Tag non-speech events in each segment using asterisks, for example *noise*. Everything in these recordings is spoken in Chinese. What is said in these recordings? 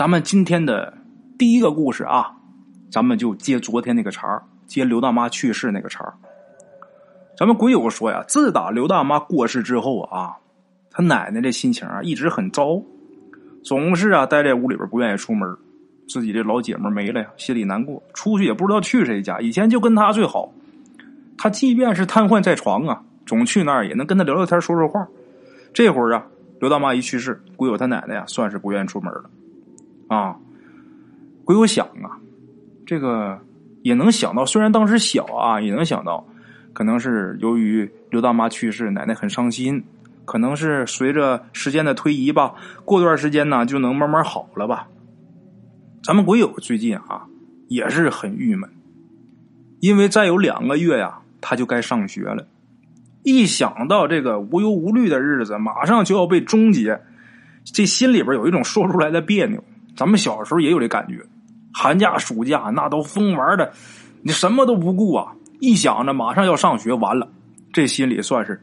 咱们今天的第一个故事啊，咱们就接昨天那个茬儿，接刘大妈去世那个茬儿。咱们鬼友说呀，自打刘大妈过世之后啊，他奶奶这心情啊一直很糟，总是啊待在屋里边不愿意出门。自己这老姐们没了呀，心里难过，出去也不知道去谁家。以前就跟他最好，他即便是瘫痪在床啊，总去那儿也能跟他聊聊天、说说话。这会儿啊，刘大妈一去世，鬼友他奶奶呀，算是不愿意出门了。啊，鬼友想啊，这个也能想到，虽然当时小啊，也能想到，可能是由于刘大妈去世，奶奶很伤心，可能是随着时间的推移吧，过段时间呢就能慢慢好了吧。咱们鬼友最近啊也是很郁闷，因为再有两个月呀，他就该上学了。一想到这个无忧无虑的日子马上就要被终结，这心里边有一种说出来的别扭。咱们小时候也有这感觉，寒假暑假那都疯玩的，你什么都不顾啊！一想着马上要上学，完了，这心里算是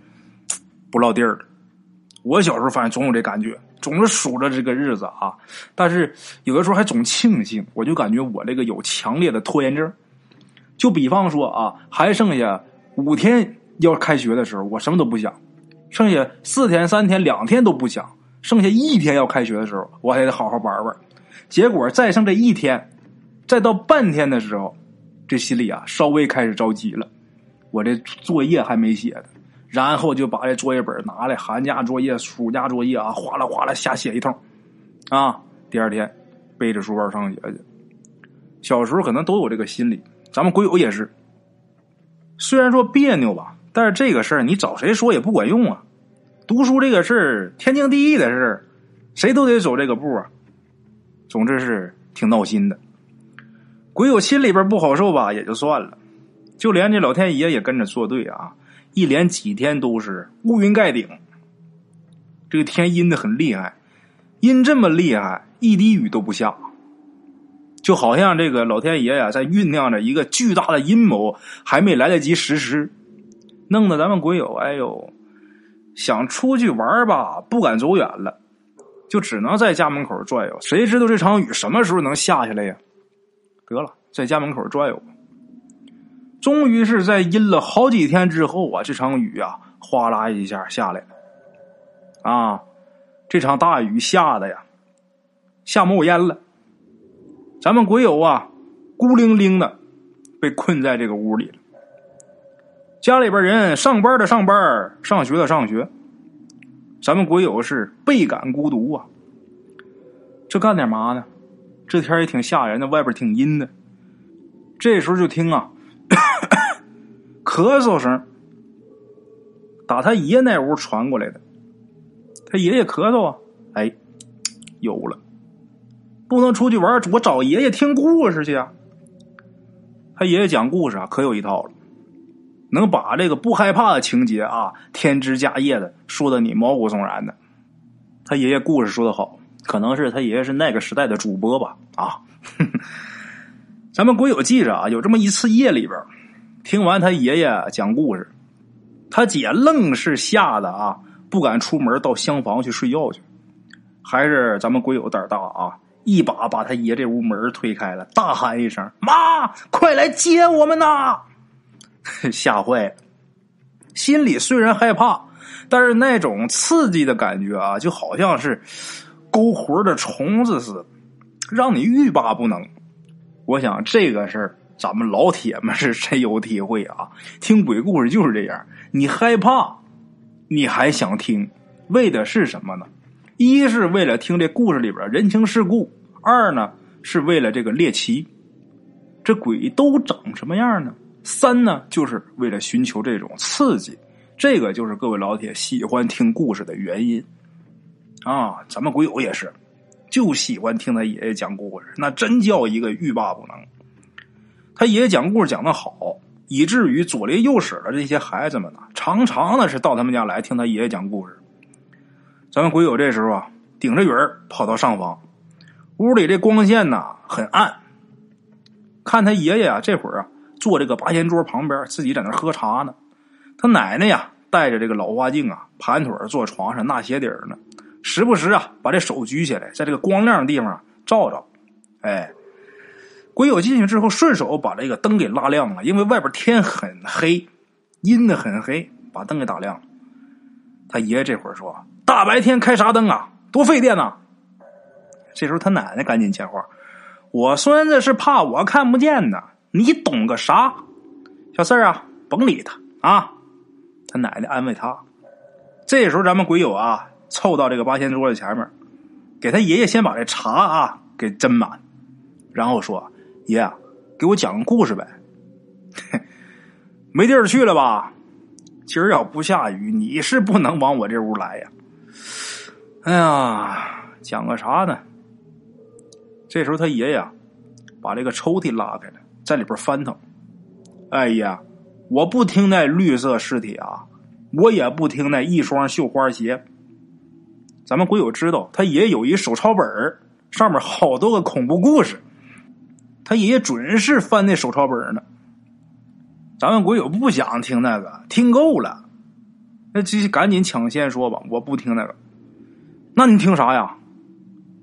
不落地儿了。我小时候反正总有这感觉。总是数着这个日子啊，但是有的时候还总庆幸，我就感觉我这个有强烈的拖延症。就比方说啊，还剩下五天要开学的时候，我什么都不想；剩下四天、三天、两天都不想；剩下一天要开学的时候，我还得好好玩玩。结果再剩这一天，再到半天的时候，这心里啊稍微开始着急了。我这作业还没写呢。然后就把这作业本拿来，寒假作业、暑假作业啊，哗啦哗啦瞎写一通，啊，第二天背着书包上学去。小时候可能都有这个心理，咱们鬼友也是。虽然说别扭吧，但是这个事儿你找谁说也不管用啊。读书这个事儿天经地义的事儿，谁都得走这个步啊。总之是挺闹心的。鬼友心里边不好受吧，也就算了，就连这老天爷也跟着作对啊。一连几天都是乌云盖顶，这个天阴的很厉害，阴这么厉害，一滴雨都不下，就好像这个老天爷呀在酝酿着一个巨大的阴谋，还没来得及实施，弄得咱们鬼友哎呦，想出去玩吧，不敢走远了，就只能在家门口转悠。谁知道这场雨什么时候能下下来呀？得了，在家门口转悠。终于是在阴了好几天之后啊，这场雨啊，哗啦一下下来了。啊，这场大雨下的呀，下冒烟了。咱们鬼友啊，孤零零的被困在这个屋里了。家里边人上班的上班，上学的上学，咱们国友是倍感孤独啊。这干点嘛呢？这天也挺吓人的，外边挺阴的。这时候就听啊。咳嗽声，打他爷那屋传过来的。他爷爷咳嗽啊，哎，有了，不能出去玩，我找爷爷听故事去啊。他爷爷讲故事啊，可有一套了，能把这个不害怕的情节啊，添枝加叶的说的你毛骨悚然的。他爷爷故事说的好，可能是他爷爷是那个时代的主播吧啊。*laughs* 咱们鬼友记着啊，有这么一次夜里边。听完他爷爷讲故事，他姐愣是吓得啊，不敢出门到厢房去睡觉去。还是咱们鬼友胆大啊，一把把他爷这屋门推开了，大喊一声：“妈，快来接我们呐！” *laughs* 吓坏了，心里虽然害怕，但是那种刺激的感觉啊，就好像是勾魂的虫子似的，让你欲罢不能。我想这个事儿。咱们老铁们是深有体会啊！听鬼故事就是这样，你害怕，你还想听，为的是什么呢？一是为了听这故事里边人情世故，二呢是为了这个猎奇，这鬼都长什么样呢？三呢就是为了寻求这种刺激，这个就是各位老铁喜欢听故事的原因啊！咱们鬼友也是，就喜欢听他爷爷讲故事，那真叫一个欲罢不能。他爷爷讲故事讲的好，以至于左邻右舍的这些孩子们呢，常常的是到他们家来听他爷爷讲故事。咱们鬼友这时候啊，顶着雨儿跑到上房，屋里这光线呢很暗。看他爷爷啊，这会儿啊坐这个八仙桌旁边，自己在那喝茶呢。他奶奶呀戴着这个老花镜啊，盘腿坐床上纳鞋底儿呢，时不时啊把这手举起来，在这个光亮的地方照照。哎，鬼友进去之后，顺手把这个灯给拉亮了，因为外边天很黑，阴的很黑，把灯给打亮了。他爷爷这会儿说：“大白天开啥灯啊，多费电呐！”这时候他奶奶赶紧接话：“我孙子是怕我看不见呢，你懂个啥？小四儿啊，甭理他啊。”他奶奶安慰他。这时候咱们鬼友啊，凑到这个八仙桌子前面，给他爷爷先把这茶啊给斟满，然后说：“爷，给我讲个故事呗。*laughs* ”没地儿去了吧？今儿要不下雨，你是不能往我这屋来呀。哎呀，讲个啥呢？这时候他爷爷啊把这个抽屉拉开了，在里边翻腾。哎呀，我不听那绿色尸体啊，我也不听那一双绣花鞋。咱们鬼友知道，他爷爷有一手抄本上面好多个恐怖故事。他爷爷准是翻那手抄本呢。咱们鬼友不想听那个，听够了，那这赶紧抢先说吧，我不听那个。那你听啥呀？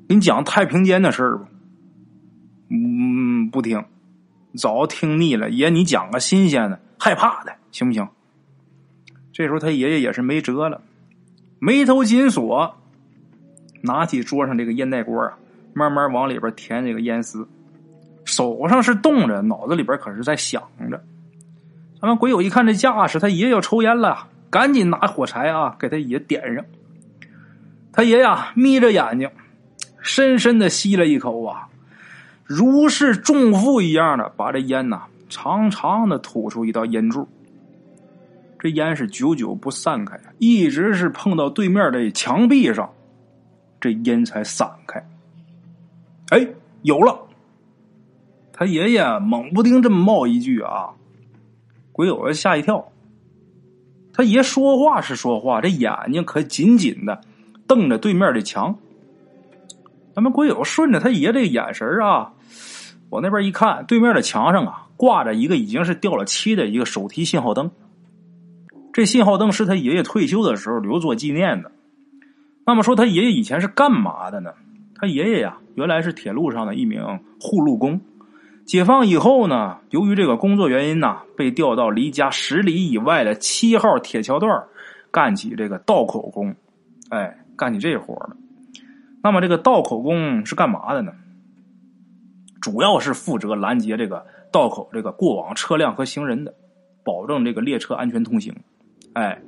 给你讲太平间的事儿吧。嗯，不听，早听腻了。爷，你讲个新鲜的，害怕的，行不行？这时候他爷爷也是没辙了，眉头紧锁，拿起桌上这个烟袋锅啊，慢慢往里边填这个烟丝，手上是动着，脑子里边可是在想着。咱们鬼友一看这架势，他爷爷要抽烟了，赶紧拿火柴啊，给他爷点上。他爷呀眯着眼睛，深深的吸了一口啊。如释重负一样的把这烟呐长长的吐出一道烟柱，这烟是久久不散开，一直是碰到对面的墙壁上，这烟才散开。哎，有了！他爷爷猛不丁这么冒一句啊，鬼友吓一跳。他爷说话是说话，这眼睛可紧紧的瞪着对面的墙。咱们鬼友顺着他爷这眼神啊，往那边一看，对面的墙上啊挂着一个已经是掉了漆的一个手提信号灯。这信号灯是他爷爷退休的时候留作纪念的。那么说他爷爷以前是干嘛的呢？他爷爷呀，原来是铁路上的一名护路工。解放以后呢，由于这个工作原因呢，被调到离家十里以外的七号铁桥段干起这个道口工。哎，干起这活了。那么这个道口工是干嘛的呢？主要是负责拦截这个道口这个过往车辆和行人的，保证这个列车安全通行。哎，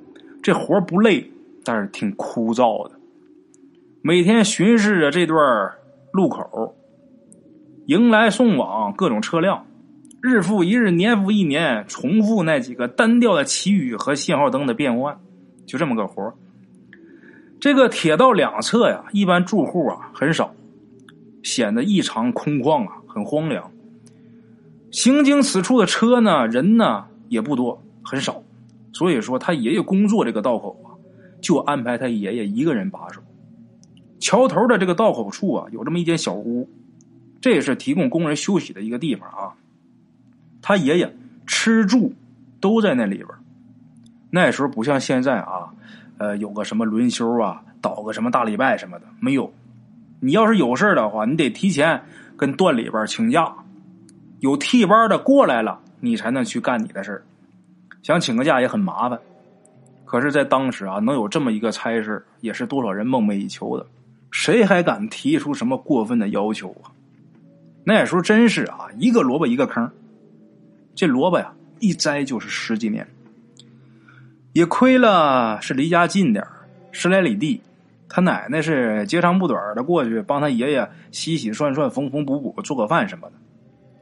这活不累，但是挺枯燥的。每天巡视着这段路口，迎来送往各种车辆，日复一日，年复一年，重复那几个单调的旗语和信号灯的变换，就这么个活这个铁道两侧呀，一般住户啊很少，显得异常空旷啊，很荒凉。行经此处的车呢，人呢也不多，很少。所以说，他爷爷工作这个道口啊，就安排他爷爷一个人把守。桥头的这个道口处啊，有这么一间小屋，这也是提供工人休息的一个地方啊。他爷爷吃住都在那里边。那时候不像现在啊。呃，有个什么轮休啊，倒个什么大礼拜什么的没有。你要是有事的话，你得提前跟段里边请假，有替班的过来了，你才能去干你的事想请个假也很麻烦。可是，在当时啊，能有这么一个差事，也是多少人梦寐以求的。谁还敢提出什么过分的要求啊？那时候真是啊，一个萝卜一个坑。这萝卜呀，一栽就是十几年。也亏了，是离家近点十来里地。他奶奶是接长不短的过去帮他爷爷洗洗涮涮、缝缝补补、做个饭什么的。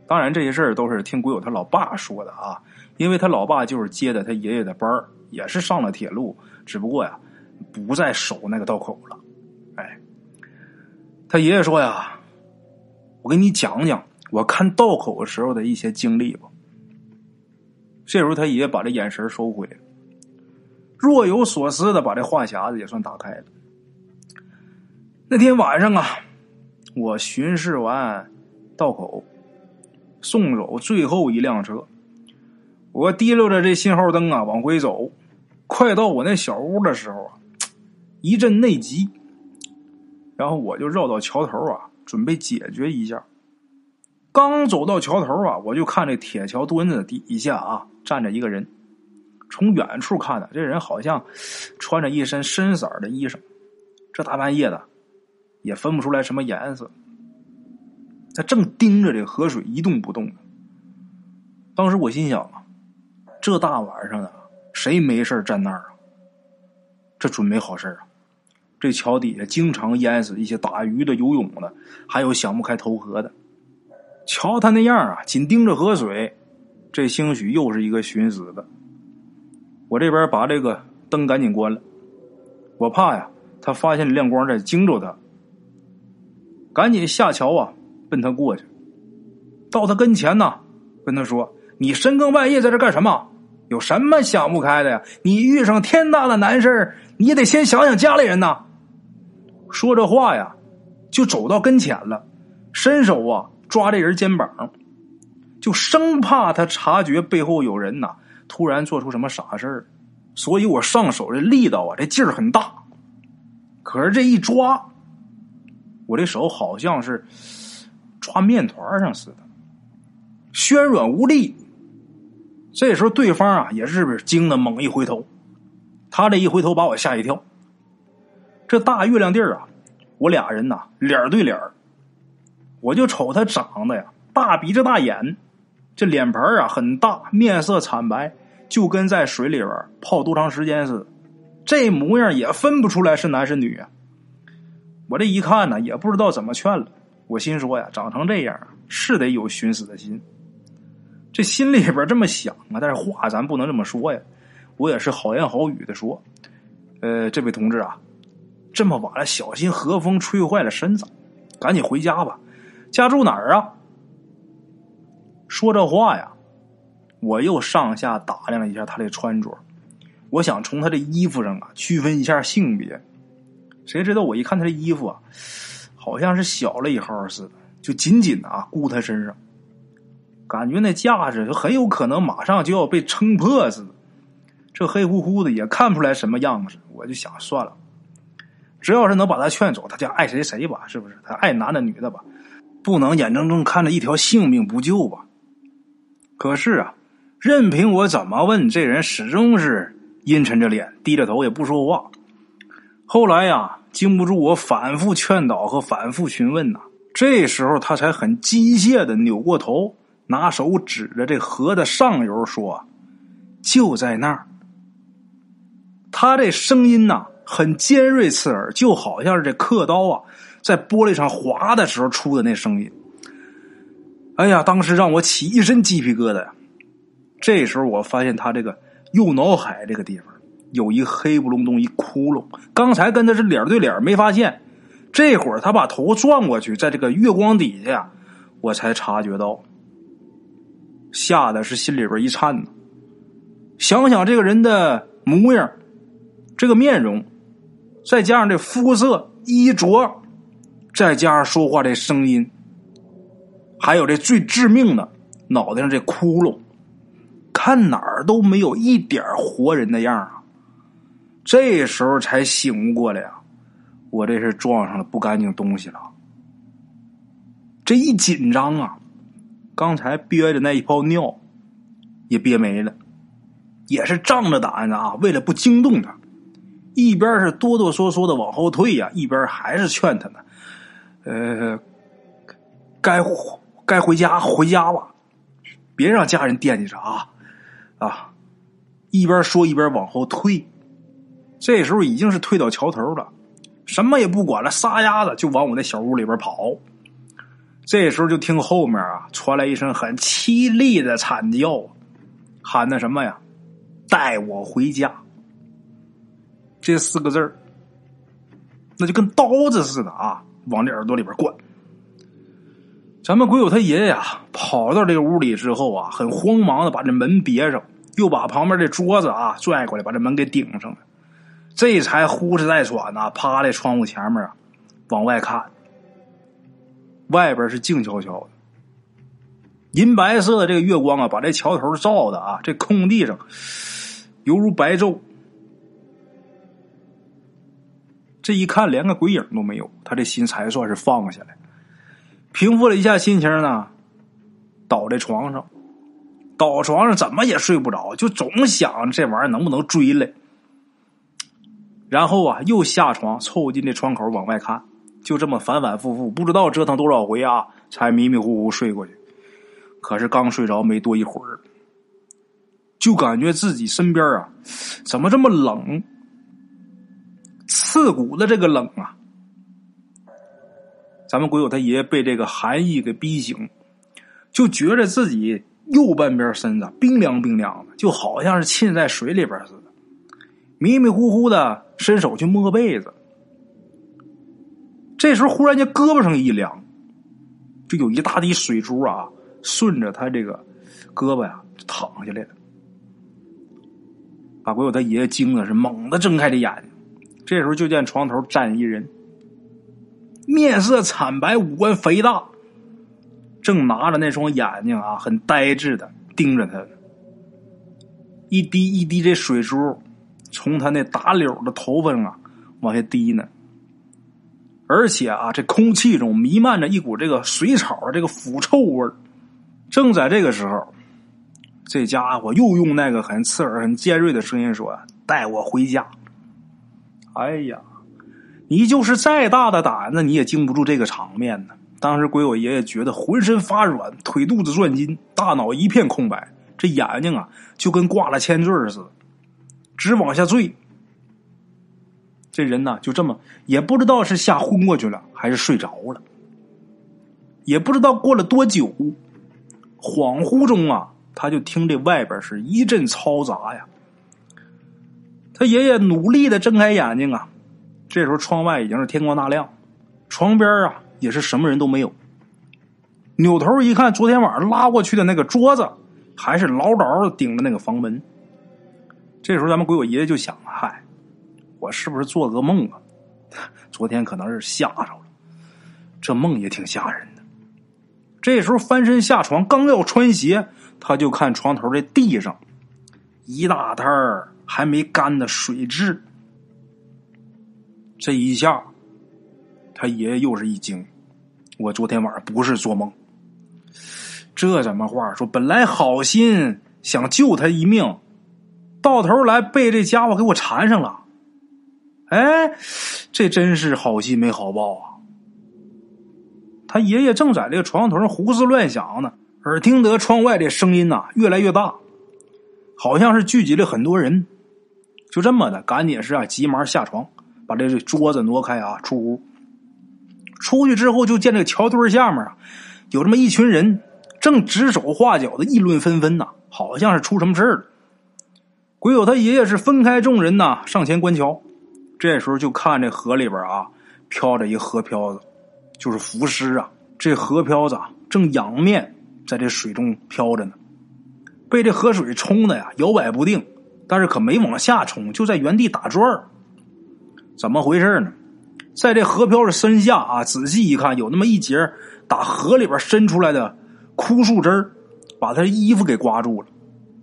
当然，这些事儿都是听鬼友他老爸说的啊，因为他老爸就是接的他爷爷的班也是上了铁路，只不过呀，不再守那个道口了。哎，他爷爷说呀：“我给你讲讲我看道口时候的一些经历吧。”这时候，他爷爷把这眼神收回了。若有所思的把这话匣子也算打开了。那天晚上啊，我巡视完道口，送走最后一辆车，我提溜着这信号灯啊往回走。快到我那小屋的时候啊，一阵内急，然后我就绕到桥头啊，准备解决一下。刚走到桥头啊，我就看这铁桥墩子底下啊站着一个人。从远处看呢，这人好像穿着一身深色的衣裳。这大半夜的，也分不出来什么颜色。他正盯着这河水一动不动。当时我心想啊，这大晚上的，谁没事站那儿啊？这准没好事啊！这桥底下经常淹死一些打鱼的、游泳的，还有想不开投河的。瞧他那样啊，紧盯着河水，这兴许又是一个寻死的。我这边把这个灯赶紧关了，我怕呀，他发现亮光在惊着他。赶紧下桥啊，奔他过去。到他跟前呢，跟他说：“你深更半夜在这干什么？有什么想不开的呀？你遇上天大的难事你也得先想想家里人呐。”说这话呀，就走到跟前了，伸手啊。抓这人肩膀，就生怕他察觉背后有人呐，突然做出什么傻事儿，所以我上手的力道啊，这劲儿很大。可是这一抓，我这手好像是抓面团上似的，暄软无力。这时候对方啊，也是不是惊的猛一回头，他这一回头把我吓一跳。这大月亮地儿啊，我俩人呐脸对脸我就瞅他长得呀，大鼻子大眼，这脸盘啊很大，面色惨白，就跟在水里边泡多长时间似的。这模样也分不出来是男是女啊！我这一看呢，也不知道怎么劝了。我心说呀，长成这样是得有寻死的心。这心里边这么想啊，但是话咱不能这么说呀。我也是好言好语的说，呃，这位同志啊，这么晚了，小心和风吹坏了身子，赶紧回家吧。家住哪儿啊？说这话呀，我又上下打量了一下他的穿着，我想从他的衣服上啊区分一下性别。谁知道我一看他的衣服啊，好像是小了一号似的，就紧紧的啊箍他身上，感觉那架势就很有可能马上就要被撑破似的。这黑乎乎的也看不出来什么样子，我就想算了，只要是能把他劝走，他就爱谁谁吧，是不是？他爱男的女的吧。不能眼睁睁看着一条性命不救吧？可是啊，任凭我怎么问，这人始终是阴沉着脸，低着头也不说话。后来呀，经不住我反复劝导和反复询问呐，这时候他才很机械的扭过头，拿手指着这河的上游说：“就在那儿。”他这声音呐，很尖锐刺耳，就好像是这刻刀啊。在玻璃上划的时候出的那声音，哎呀，当时让我起一身鸡皮疙瘩呀！这时候我发现他这个右脑海这个地方有一黑不隆咚一窟窿，刚才跟他是脸对脸没发现，这会儿他把头转过去，在这个月光底下，我才察觉到，吓得是心里边一颤呢。想想这个人的模样，这个面容，再加上这肤色衣着。再加上说话这声音，还有这最致命的脑袋上这窟窿，看哪儿都没有一点活人的样啊！这时候才醒悟过来啊，我这是撞上了不干净东西了。这一紧张啊，刚才憋着那一泡尿也憋没了，也是仗着胆子啊，为了不惊动他，一边是哆哆嗦嗦的往后退呀，一边还是劝他呢。呃，该该回家回家吧，别让家人惦记着啊啊！一边说一边往后退，这时候已经是退到桥头了，什么也不管了，撒丫子就往我那小屋里边跑。这时候就听后面啊传来一声很凄厉的惨叫，喊的什么呀？带我回家！这四个字儿，那就跟刀子似的啊！往这耳朵里边灌。咱们鬼友他爷爷呀，跑到这个屋里之后啊，很慌忙的把这门别上，又把旁边这桌子啊拽过来，把这门给顶上了，这才呼哧带喘呐，趴在窗户前面啊，往外看。外边是静悄悄的，银白色的这个月光啊，把这桥头照的啊，这空地上犹如白昼。这一看，连个鬼影都没有，他这心才算是放下来。平复了一下心情呢，倒在床上，倒床上怎么也睡不着，就总想这玩意儿能不能追来。然后啊，又下床凑近这窗口往外看，就这么反反复复，不知道折腾多少回啊，才迷迷糊糊睡过去。可是刚睡着没多一会儿，就感觉自己身边啊，怎么这么冷？刺骨的这个冷啊！咱们鬼友他爷爷被这个寒意给逼醒，就觉着自己右半边身子冰凉冰凉的，就好像是浸在水里边似的。迷迷糊糊的伸手去摸被子，这时候忽然间胳膊上一凉，就有一大滴水珠啊，顺着他这个胳膊呀淌下来了，把鬼友他爷爷惊的是猛地睁开这眼睛。这时候就见床头站一人，面色惨白，五官肥大，正拿着那双眼睛啊，很呆滞的盯着他，一滴一滴这水珠从他那打绺的头发上啊往下滴呢，而且啊，这空气中弥漫着一股这个水草的这个腐臭味正在这个时候，这家伙又用那个很刺耳、很尖锐的声音说：“带我回家。”哎呀，你就是再大的胆子，你也经不住这个场面呢。当时鬼我爷爷觉得浑身发软，腿肚子转筋，大脑一片空白，这眼睛啊就跟挂了铅坠似的，直往下坠。这人呢就这么也不知道是吓昏过去了，还是睡着了，也不知道过了多久，恍惚中啊，他就听这外边是一阵嘈杂呀。他爷爷努力的睁开眼睛啊，这时候窗外已经是天光大亮，床边啊也是什么人都没有。扭头一看，昨天晚上拉过去的那个桌子还是牢牢的顶着那个房门。这时候咱们鬼友爷爷就想：嗨，我是不是做噩梦啊？昨天可能是吓着了，这梦也挺吓人的。这时候翻身下床，刚要穿鞋，他就看床头这地上一大摊儿。还没干的水蛭，这一下，他爷爷又是一惊。我昨天晚上不是做梦，这怎么话说？本来好心想救他一命，到头来被这家伙给我缠上了。哎，这真是好心没好报啊！他爷爷正在这个床头上胡思乱想呢，耳听得窗外这声音呐越来越大，好像是聚集了很多人。就这么的，赶紧是啊，急忙下床，把这桌子挪开啊，出屋。出去之后，就见这个桥墩下面啊，有这么一群人正指手画脚的议论纷纷呐，好像是出什么事了。鬼友他爷爷是分开众人呐，上前观瞧。这时候就看这河里边啊，飘着一河漂子，就是浮尸啊。这河漂子正仰面在这水中飘着呢，被这河水冲的呀，摇摆不定。但是可没往下冲，就在原地打转。怎么回事呢？在这河漂的身下啊，仔细一看，有那么一截打河里边伸出来的枯树枝把他衣服给刮住了，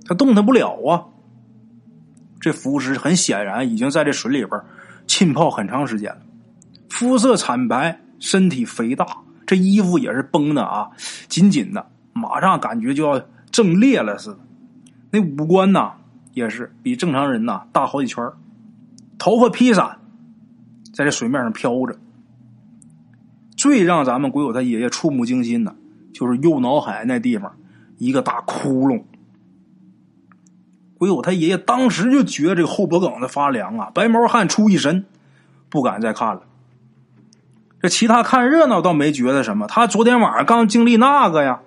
他动弹不了啊。这浮尸很显然已经在这水里边浸泡很长时间了，肤色惨白，身体肥大，这衣服也是绷的啊，紧紧的，马上感觉就要挣裂了似的。那五官呐。也是比正常人呐大好几圈头发披散，在这水面上飘着。最让咱们鬼友他爷爷触目惊心的，就是右脑海那地方一个大窟窿。鬼友他爷爷当时就觉得这个后脖梗子发凉啊，白毛汗出一身，不敢再看了。这其他看热闹倒没觉得什么，他昨天晚上刚经历那个呀，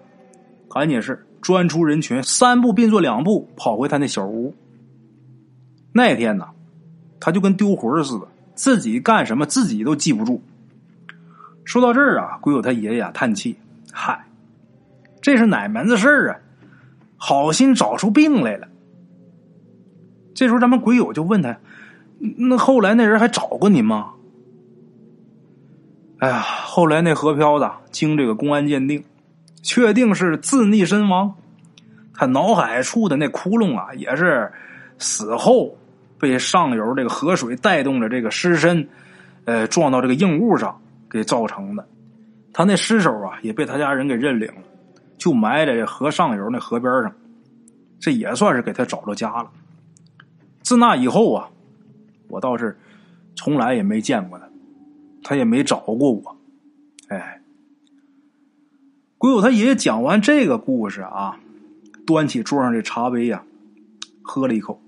赶紧是。钻出人群，三步并作两步跑回他那小屋。那天呢，他就跟丢魂似的，自己干什么自己都记不住。说到这儿啊，鬼友他爷爷叹气：“嗨，这是哪门子事儿啊？好心找出病来了。”这时候，咱们鬼友就问他：“那后来那人还找过你吗？”哎呀，后来那河漂子经这个公安鉴定。确定是自溺身亡，他脑海处的那窟窿啊，也是死后被上游这个河水带动着这个尸身，呃，撞到这个硬物上给造成的。他那尸首啊也被他家人给认领了，就埋在这河上游那河边上，这也算是给他找着家了。自那以后啊，我倒是从来也没见过他，他也没找过我。哎，鬼友他爷爷讲完这个故事啊，端起桌上这茶杯呀，喝了一口，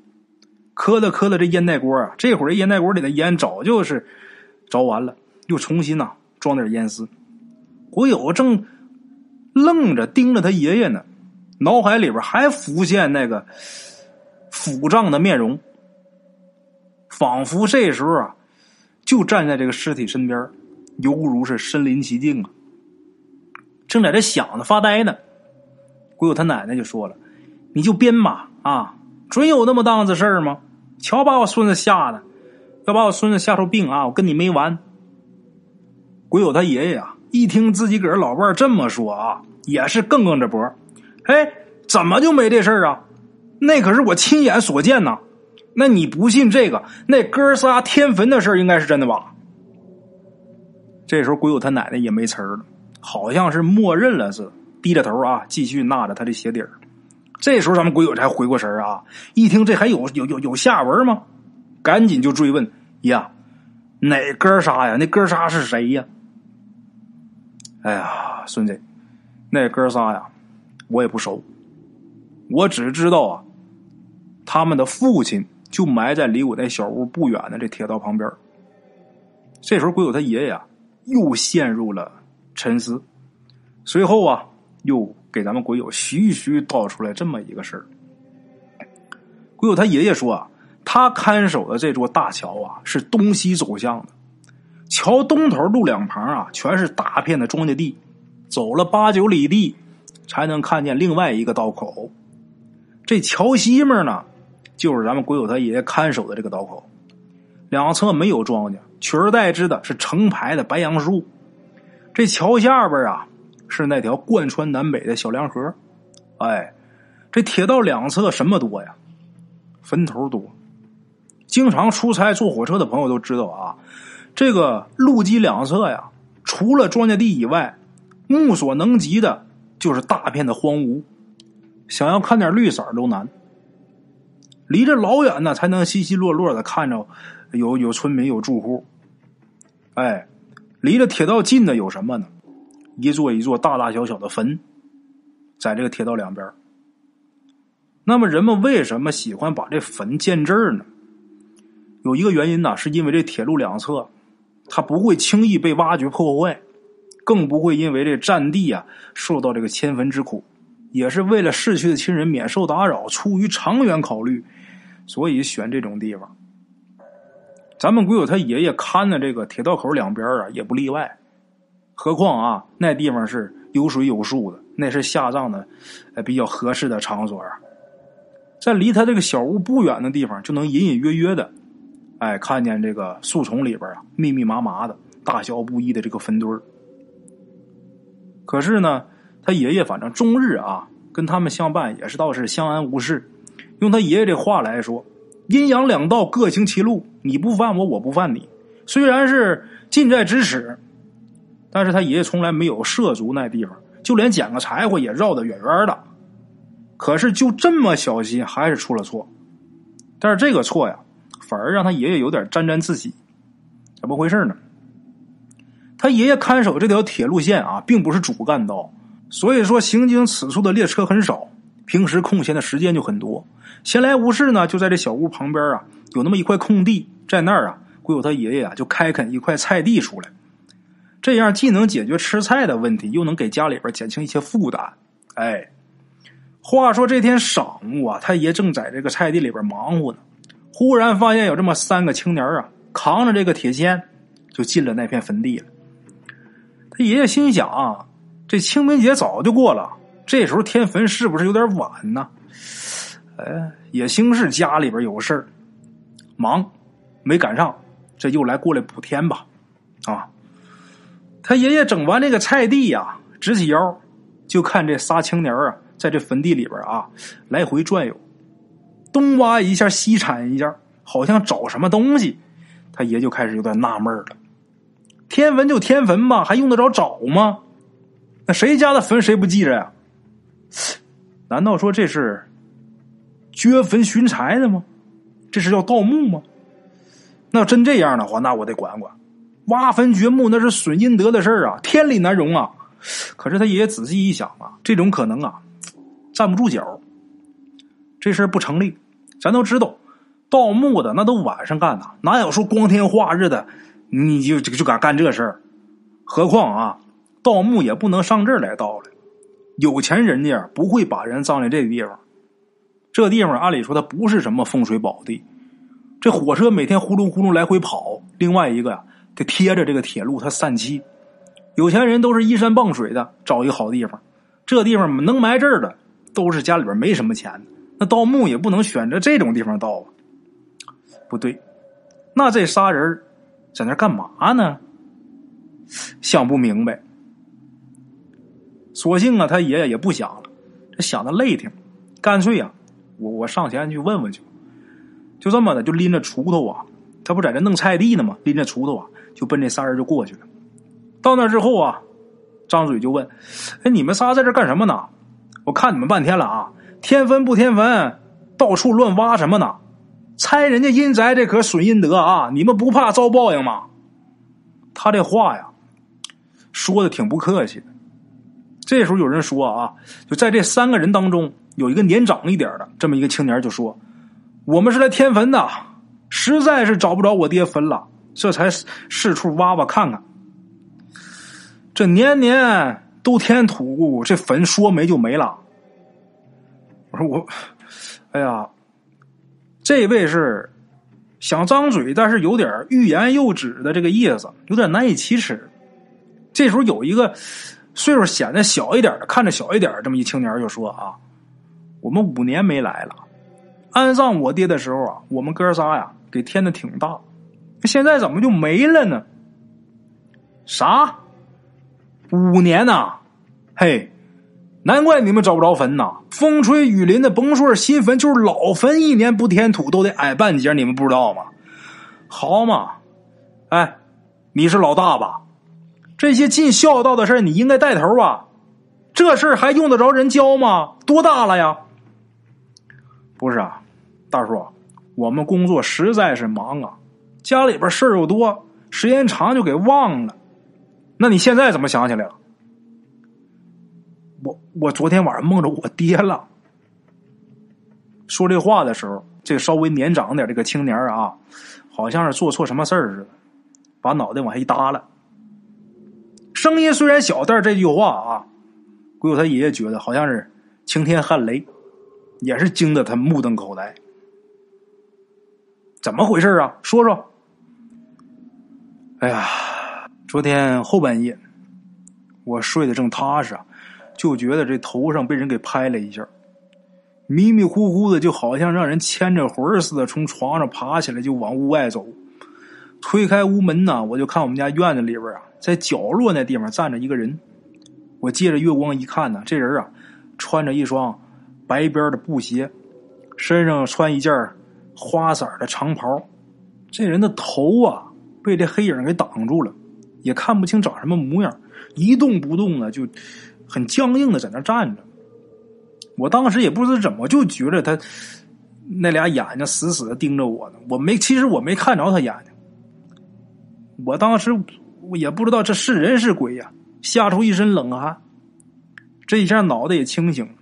磕了磕了这烟袋锅啊，这会儿这烟袋锅里的烟早就是着完了，又重新呐装点烟丝。鬼友正愣着盯着他爷爷呢，脑海里边还浮现那个腐胀的面容。仿佛这时候啊，就站在这个尸体身边，犹如是身临其境啊。正在这想着发呆呢，鬼友他奶奶就说了：“你就编吧啊，准有那么档子事儿吗？瞧把我孙子吓的，要把我孙子吓出病啊，我跟你没完。”鬼友他爷爷啊，一听自己个儿老伴这么说啊，也是更更着脖哎，怎么就没这事儿啊？那可是我亲眼所见呐。那你不信这个？那哥仨天坟的事应该是真的吧？这时候鬼友他奶奶也没词儿了，好像是默认了似的，低着头啊，继续纳着他的鞋底儿。这时候咱们鬼友才回过神啊，一听这还有有有有下文吗？赶紧就追问：呀，哪哥仨呀？那哥仨是谁呀？哎呀，孙子，那哥仨呀，我也不熟，我只知道啊，他们的父亲。就埋在离我那小屋不远的这铁道旁边。这时候，鬼友他爷爷啊，又陷入了沉思。随后啊，又给咱们鬼友徐徐道出来这么一个事儿。鬼友他爷爷说啊，他看守的这座大桥啊，是东西走向的。桥东头路两旁啊，全是大片的庄稼地，走了八九里地，才能看见另外一个道口。这桥西面呢？就是咱们鬼友他爷爷看守的这个道口，两侧没有庄稼，取而代之的是成排的白杨树。这桥下边啊，是那条贯穿南北的小凉河。哎，这铁道两侧什么多呀？坟头多。经常出差坐火车的朋友都知道啊，这个路基两侧呀，除了庄稼地以外，目所能及的就是大片的荒芜，想要看点绿色都难。离着老远呢，才能稀稀落落的看着有有村民有住户。哎，离着铁道近的有什么呢？一座一座大大小小的坟，在这个铁道两边。那么人们为什么喜欢把这坟建这儿呢？有一个原因呢，是因为这铁路两侧，它不会轻易被挖掘破坏，更不会因为这占地啊受到这个迁坟之苦，也是为了逝去的亲人免受打扰，出于长远考虑。所以选这种地方，咱们鬼友他爷爷看的这个铁道口两边啊，也不例外。何况啊，那地方是有水有树的，那是下葬的比较合适的场所啊。在离他这个小屋不远的地方，就能隐隐约约的，哎，看见这个树丛里边啊，密密麻麻的、大小不一的这个坟堆可是呢，他爷爷反正终日啊，跟他们相伴，也是倒是相安无事。用他爷爷这话来说，阴阳两道各行其路，你不犯我，我不犯你。虽然是近在咫尺，但是他爷爷从来没有涉足那地方，就连捡个柴火也绕得远远的。可是就这么小心，还是出了错。但是这个错呀，反而让他爷爷有点沾沾自喜。怎么回事呢？他爷爷看守这条铁路线啊，并不是主干道，所以说行经此处的列车很少。平时空闲的时间就很多，闲来无事呢，就在这小屋旁边啊，有那么一块空地，在那儿啊，鬼友他爷爷啊就开垦一块菜地出来，这样既能解决吃菜的问题，又能给家里边减轻一些负担。哎，话说这天晌午啊，他爷正在这个菜地里边忙活呢，忽然发现有这么三个青年啊，扛着这个铁锨就进了那片坟地了。他爷爷心想啊，这清明节早就过了。这时候天坟是不是有点晚呢？哎，也兴是家里边有事儿，忙没赶上，这又来过来补天吧。啊，他爷爷整完这个菜地呀，直起腰，就看这仨青年啊，在这坟地里边啊来回转悠，东挖一下，西铲一下，好像找什么东西。他爷就开始有点纳闷了，天坟就天坟吧，还用得着找吗？那谁家的坟谁不记着呀？难道说这是掘坟寻财的吗？这是要盗墓吗？那要真这样的话，那我得管管。挖坟掘墓那是损阴德的事儿啊，天理难容啊！可是他爷爷仔细一想啊，这种可能啊，站不住脚。这事儿不成立。咱都知道，盗墓的那都晚上干的，哪有说光天化日的你就就敢干这事儿？何况啊，盗墓也不能上这儿来盗了。有钱人家不会把人葬在这个地方。这地方按理说它不是什么风水宝地，这火车每天呼噜呼噜来回跑。另外一个呀。得贴着这个铁路，它散气。有钱人都是依山傍水的，找一个好地方。这地方能埋这儿的，都是家里边没什么钱。那盗墓也不能选择这种地方盗啊。不对，那这仨人在那干嘛呢？想不明白。索性啊，他爷爷也不想了，这想的累挺，干脆啊，我我上前去问问去。就这么的，就拎着锄头啊，他不在这弄菜地呢吗？拎着锄头啊。就奔这仨人就过去了。到那之后啊，张嘴就问：“哎，你们仨在这干什么呢？我看你们半天了啊，天坟不天坟，到处乱挖什么呢？拆人家阴宅，这可损阴德啊！你们不怕遭报应吗？”他这话呀，说的挺不客气的。这时候有人说啊，就在这三个人当中，有一个年长一点的这么一个青年就说：“我们是来添坟的，实在是找不着我爹坟了。”这才四处挖挖看看，这年年都填土，这坟说没就没了。我说我，哎呀，这位是想张嘴，但是有点欲言又止的这个意思，有点难以启齿。这时候有一个岁数显得小一点的，看着小一点这么一青年就说啊：“我们五年没来了，安葬我爹的时候啊，我们哥仨呀给填的挺大。”现在怎么就没了呢？啥？五年呐？嘿，难怪你们找不着坟呐！风吹雨淋的，甭说是新坟，就是老坟，一年不填土都得矮半截，你们不知道吗？好嘛，哎，你是老大吧？这些尽孝道的事你应该带头啊！这事还用得着人教吗？多大了呀？不是啊，大叔，我们工作实在是忙啊。家里边事儿又多，时间长就给忘了。那你现在怎么想起来了？我我昨天晚上梦着我爹了。说这话的时候，这稍微年长点这个青年啊，好像是做错什么事儿似的，把脑袋往下一耷拉。声音虽然小，但是这句话啊，鬼友他爷爷觉得好像是晴天撼雷，也是惊得他目瞪口呆。怎么回事啊？说说。哎呀，昨天后半夜，我睡得正踏实啊，就觉得这头上被人给拍了一下，迷迷糊糊的，就好像让人牵着魂似的，从床上爬起来就往屋外走。推开屋门呢，我就看我们家院子里边啊，在角落那地方站着一个人。我借着月光一看呢，这人啊，穿着一双白边的布鞋，身上穿一件花色的长袍，这人的头啊。被这黑影给挡住了，也看不清长什么模样，一动不动的，就很僵硬的在那站着。我当时也不知道怎么，就觉得他那俩眼睛死死的盯着我呢。我没，其实我没看着他眼睛。我当时也不知道这是人是鬼呀，吓出一身冷汗。这一下脑袋也清醒了，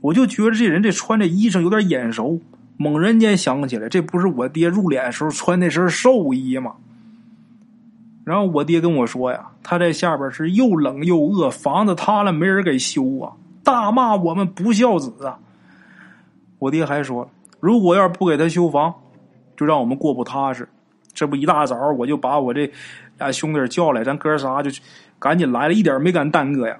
我就觉得这人这穿这衣裳有点眼熟，猛然间想起来，这不是我爹入殓时候穿那身寿衣吗？然后我爹跟我说呀，他在下边是又冷又饿，房子塌了没人给修啊，大骂我们不孝子啊。我爹还说，如果要是不给他修房，就让我们过不踏实。这不一大早我就把我这俩兄弟叫来，咱哥仨就赶紧来了，一点没敢耽搁呀。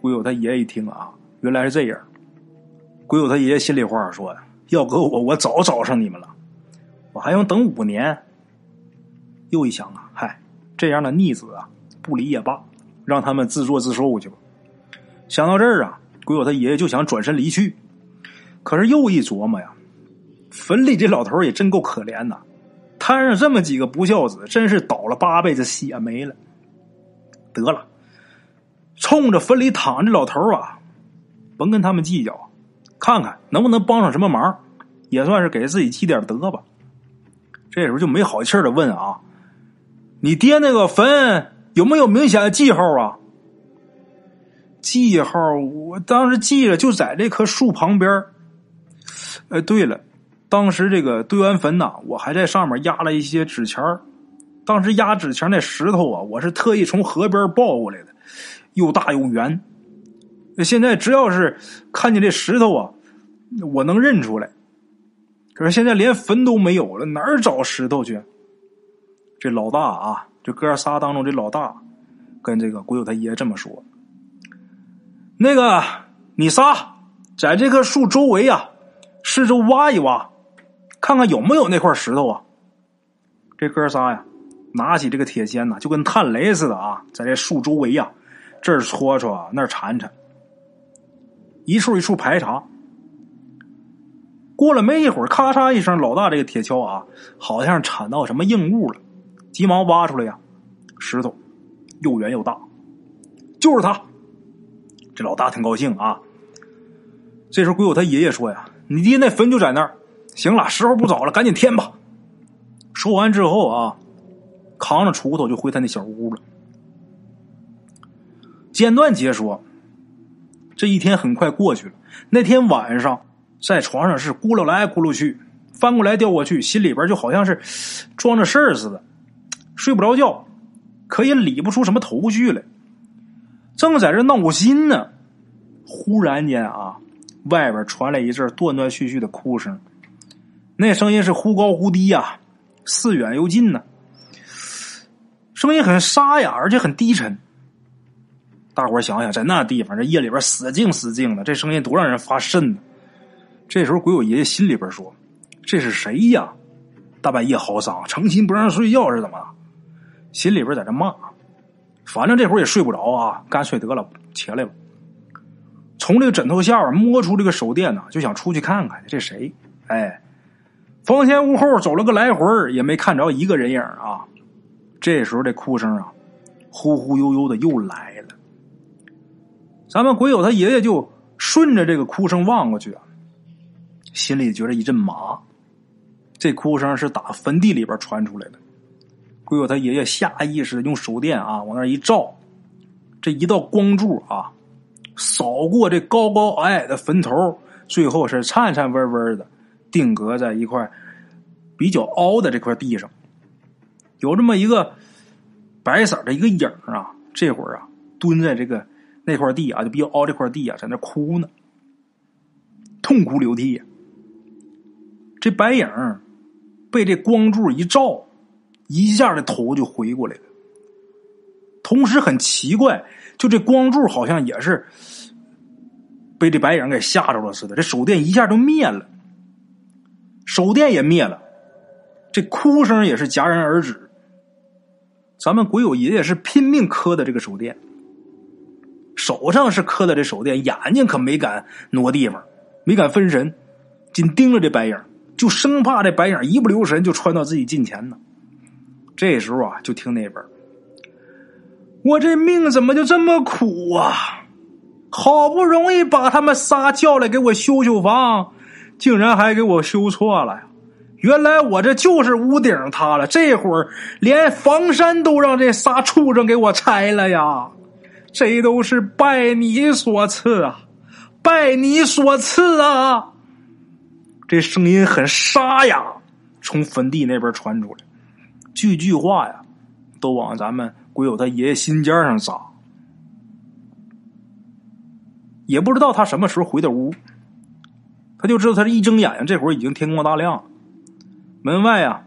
鬼友他爷爷一听啊，原来是这样。鬼友他爷爷心里话说要搁我，我早找上你们了，我还用等五年。又一想啊，嗨，这样的逆子啊，不理也罢，让他们自作自受去吧。想到这儿啊，鬼友他爷爷就想转身离去，可是又一琢磨呀，坟里这老头也真够可怜的，摊上这么几个不孝子，真是倒了八辈子血霉了。得了，冲着坟里躺着老头啊，甭跟他们计较，看看能不能帮上什么忙，也算是给自己积点德吧。这时候就没好气的问啊：“你爹那个坟有没有明显的记号啊？”记号，我当时记着，就在这棵树旁边。哎，对了，当时这个堆完坟呐，我还在上面压了一些纸钱当时压纸钱那石头啊，我是特意从河边抱过来的，又大又圆。现在只要是看见这石头啊，我能认出来。可是现在连坟都没有了，哪儿找石头去？这老大啊，这哥仨当中这老大，跟这个鬼友他爷这么说。那个，你仨在这棵树周围啊，四周挖一挖，看看有没有那块石头啊。这哥仨呀，拿起这个铁锨呐，就跟探雷似的啊，在这树周围呀，这儿戳戳，那儿铲铲，一处一处排查。过了没一会儿，咔嚓一声，老大这个铁锹啊，好像铲到什么硬物了，急忙挖出来呀，石头又圆又大，就是他。这老大挺高兴啊！这时候，鬼友他爷爷说：“呀，你爹那坟就在那儿。行了，时候不早了，赶紧填吧。”说完之后啊，扛着锄头就回他那小屋了。简短解说：这一天很快过去了。那天晚上，在床上是咕噜来咕噜去，翻过来调过去，心里边就好像是装着事儿似的，睡不着觉，可也理不出什么头绪来。正在这闹心呢，忽然间啊，外边传来一阵断断续续的哭声，那声音是忽高忽低呀，似远又近呢，声音很沙哑，而且很低沉。大伙想想，在那地方，这夜里边死静死静的，这声音多让人发瘆呢。这时候，鬼友爷爷心里边说：“这是谁呀？大半夜嚎丧，成心不让睡觉是怎么？”心里边在这骂。反正这会儿也睡不着啊，干脆得了，起来吧。从这个枕头下边摸出这个手电呢，就想出去看看这谁。哎，房前屋后走了个来回也没看着一个人影啊。这时候这哭声啊，忽忽悠悠的又来了。咱们鬼友他爷爷就顺着这个哭声望过去啊，心里觉得一阵麻。这哭声是打坟地里边传出来的。鬼友他爷爷下意识用手电啊往那一照，这一道光柱啊扫过这高高矮矮的坟头，最后是颤颤巍巍的定格在一块比较凹的这块地上，有这么一个白色的一个影啊，这会儿啊蹲在这个那块地啊就比较凹这块地啊，在那哭呢，痛哭流涕。这白影被这光柱一照。一下的头就回过来了，同时很奇怪，就这光柱好像也是被这白影给吓着了似的，这手电一下就灭了，手电也灭了，这哭声也是戛然而止。咱们鬼友爷爷是拼命磕的这个手电，手上是磕的这手电，眼睛可没敢挪地方，没敢分神，紧盯着这白影，就生怕这白影一不留神就穿到自己近前呢。这时候啊，就听那边我这命怎么就这么苦啊？好不容易把他们仨叫来给我修修房，竟然还给我修错了呀！原来我这就是屋顶塌了，这会儿连房山都让这仨畜生给我拆了呀！这都是拜你所赐啊，拜你所赐啊！这声音很沙哑，从坟地那边传出来。句句话呀，都往咱们鬼友他爷爷心尖上扎。也不知道他什么时候回的屋，他就知道他这一睁眼睛，这会儿已经天光大亮了。门外啊，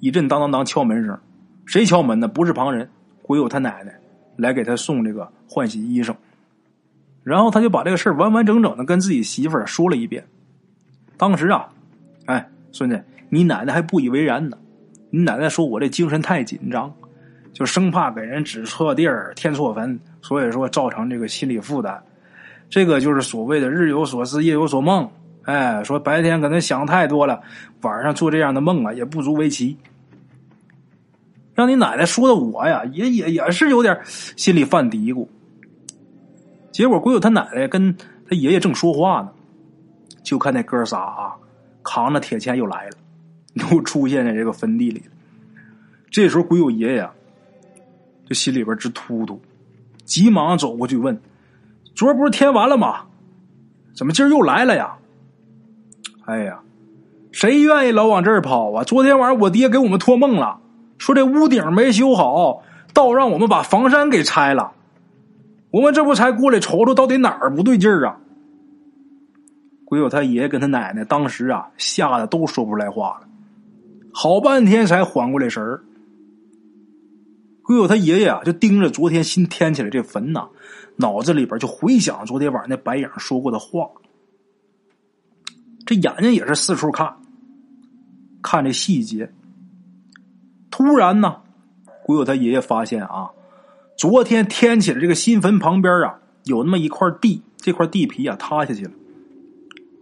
一阵当当当敲门声，谁敲门呢？不是旁人，鬼友他奶奶来给他送这个换洗衣裳。然后他就把这个事儿完完整整的跟自己媳妇儿说了一遍。当时啊，哎，孙子，你奶奶还不以为然呢。你奶奶说：“我这精神太紧张，就生怕给人指错地儿、添错坟，所以说造成这个心理负担。这个就是所谓的日有所思，夜有所梦。哎，说白天可能想太多了，晚上做这样的梦啊，也不足为奇。让你奶奶说的我呀，也也也是有点心里犯嘀咕。结果鬼友他奶奶跟他爷爷正说话呢，就看那哥仨啊，扛着铁钳又来了，又出现在这个坟地里了。这时候鬼友爷爷这心里边直突突，急忙走过去问：“昨儿不是填完了吗？怎么今儿又来了呀？”哎呀，谁愿意老往这儿跑啊？昨天晚上我爹给我们托梦了，说这屋顶没修好，倒让我们把房山给拆了。我们这不才过来瞅瞅，到底哪儿不对劲儿啊？鬼友他爷爷跟他奶奶当时啊，吓得都说不出来话了，好半天才缓过来神儿。鬼友他爷爷啊，就盯着昨天新添起来这坟呐，脑子里边就回想昨天晚上那白影说过的话。这眼睛也是四处看，看这细节。突然呢，鬼友他爷爷发现啊，昨天天起的这个新坟旁边啊，有那么一块地，这块地皮啊塌下去了，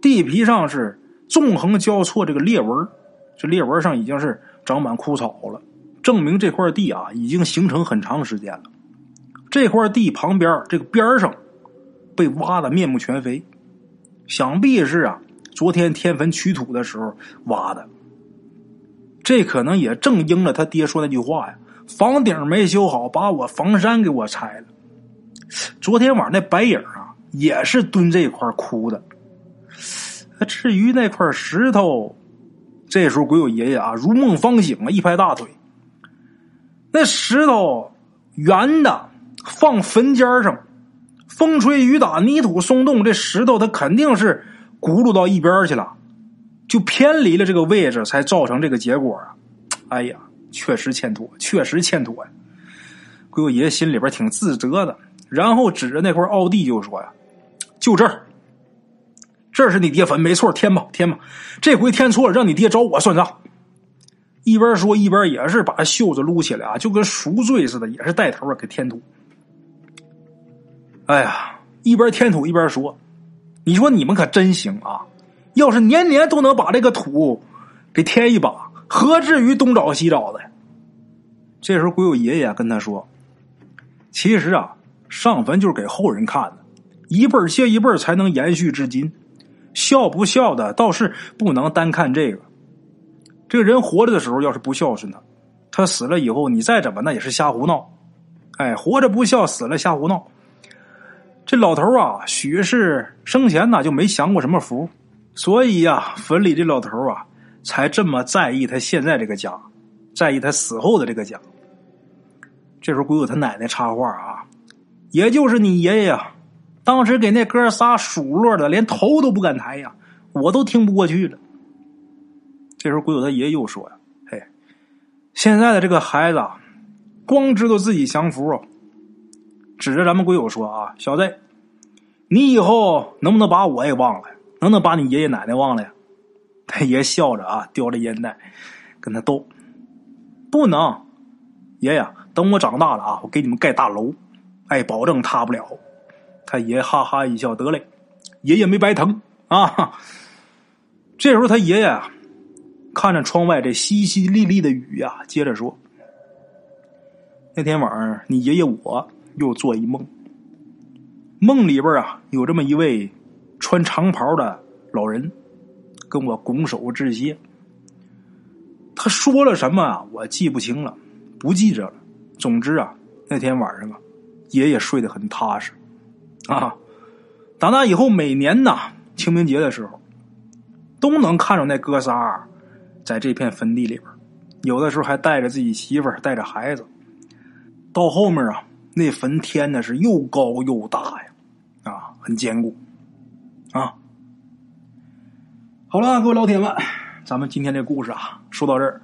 地皮上是纵横交错这个裂纹，这裂纹上已经是长满枯草了，证明这块地啊已经形成很长时间了。这块地旁边这个边上被挖的面目全非，想必是啊。昨天天坟取土的时候挖的，这可能也正应了他爹说那句话呀：“房顶没修好，把我房山给我拆了。”昨天晚上那白影啊，也是蹲这块哭的。至于那块石头，这时候鬼友爷爷啊如梦方醒啊，一拍大腿：“那石头圆的，放坟尖上，风吹雨打，泥土松动，这石头它肯定是。”轱辘到一边去了，就偏离了这个位置，才造成这个结果啊！哎呀，确实欠妥，确实欠妥呀！鬼友爷心里边挺自责的，然后指着那块奥地就说呀：“就这儿，这是你爹坟，没错，填吧，填吧。这回填错了，让你爹找我算账。”一边说一边也是把袖子撸起来啊，就跟赎罪似的，也是带头啊给填土。哎呀，一边填土一边说。你说你们可真行啊！要是年年都能把这个土给添一把，何至于东找西找的？这时候，鬼友爷爷跟他说：“其实啊，上坟就是给后人看的，一辈接一辈才能延续至今。孝不孝的倒是不能单看这个。这个人活着的时候要是不孝顺他，他死了以后你再怎么那也是瞎胡闹。哎，活着不孝，死了瞎胡闹。”这老头啊，许是生前呢就没享过什么福，所以呀，坟里这老头啊，才这么在意他现在这个家，在意他死后的这个家。这时候，鬼友他奶奶插话啊，也就是你爷爷呀，当时给那哥仨数落的，连头都不敢抬呀，我都听不过去了。这时候，鬼友他爷爷又说呀：“嘿，现在的这个孩子，光知道自己享福。”指着咱们鬼友说：“啊，小子，你以后能不能把我也忘了？能不能把你爷爷奶奶忘了呀？”他爷笑着啊，叼着烟袋跟他斗：“不能，爷爷，等我长大了啊，我给你们盖大楼，哎，保证塌不了。”他爷哈哈一笑：“得嘞，爷爷没白疼啊。”这时候，他爷爷啊，看着窗外这淅淅沥沥的雨呀，接着说：“那天晚上，你爷爷我。”又做一梦，梦里边啊，有这么一位穿长袍的老人跟我拱手致谢。他说了什么啊？我记不清了，不记着了。总之啊，那天晚上啊，爷爷睡得很踏实啊。打那以后，每年呐清明节的时候，都能看着那哥仨在这片坟地里边，有的时候还带着自己媳妇儿，带着孩子。到后面啊。那坟填的是又高又大呀，啊，很坚固，啊。好了，各位老铁们，咱们今天这故事啊，说到这儿。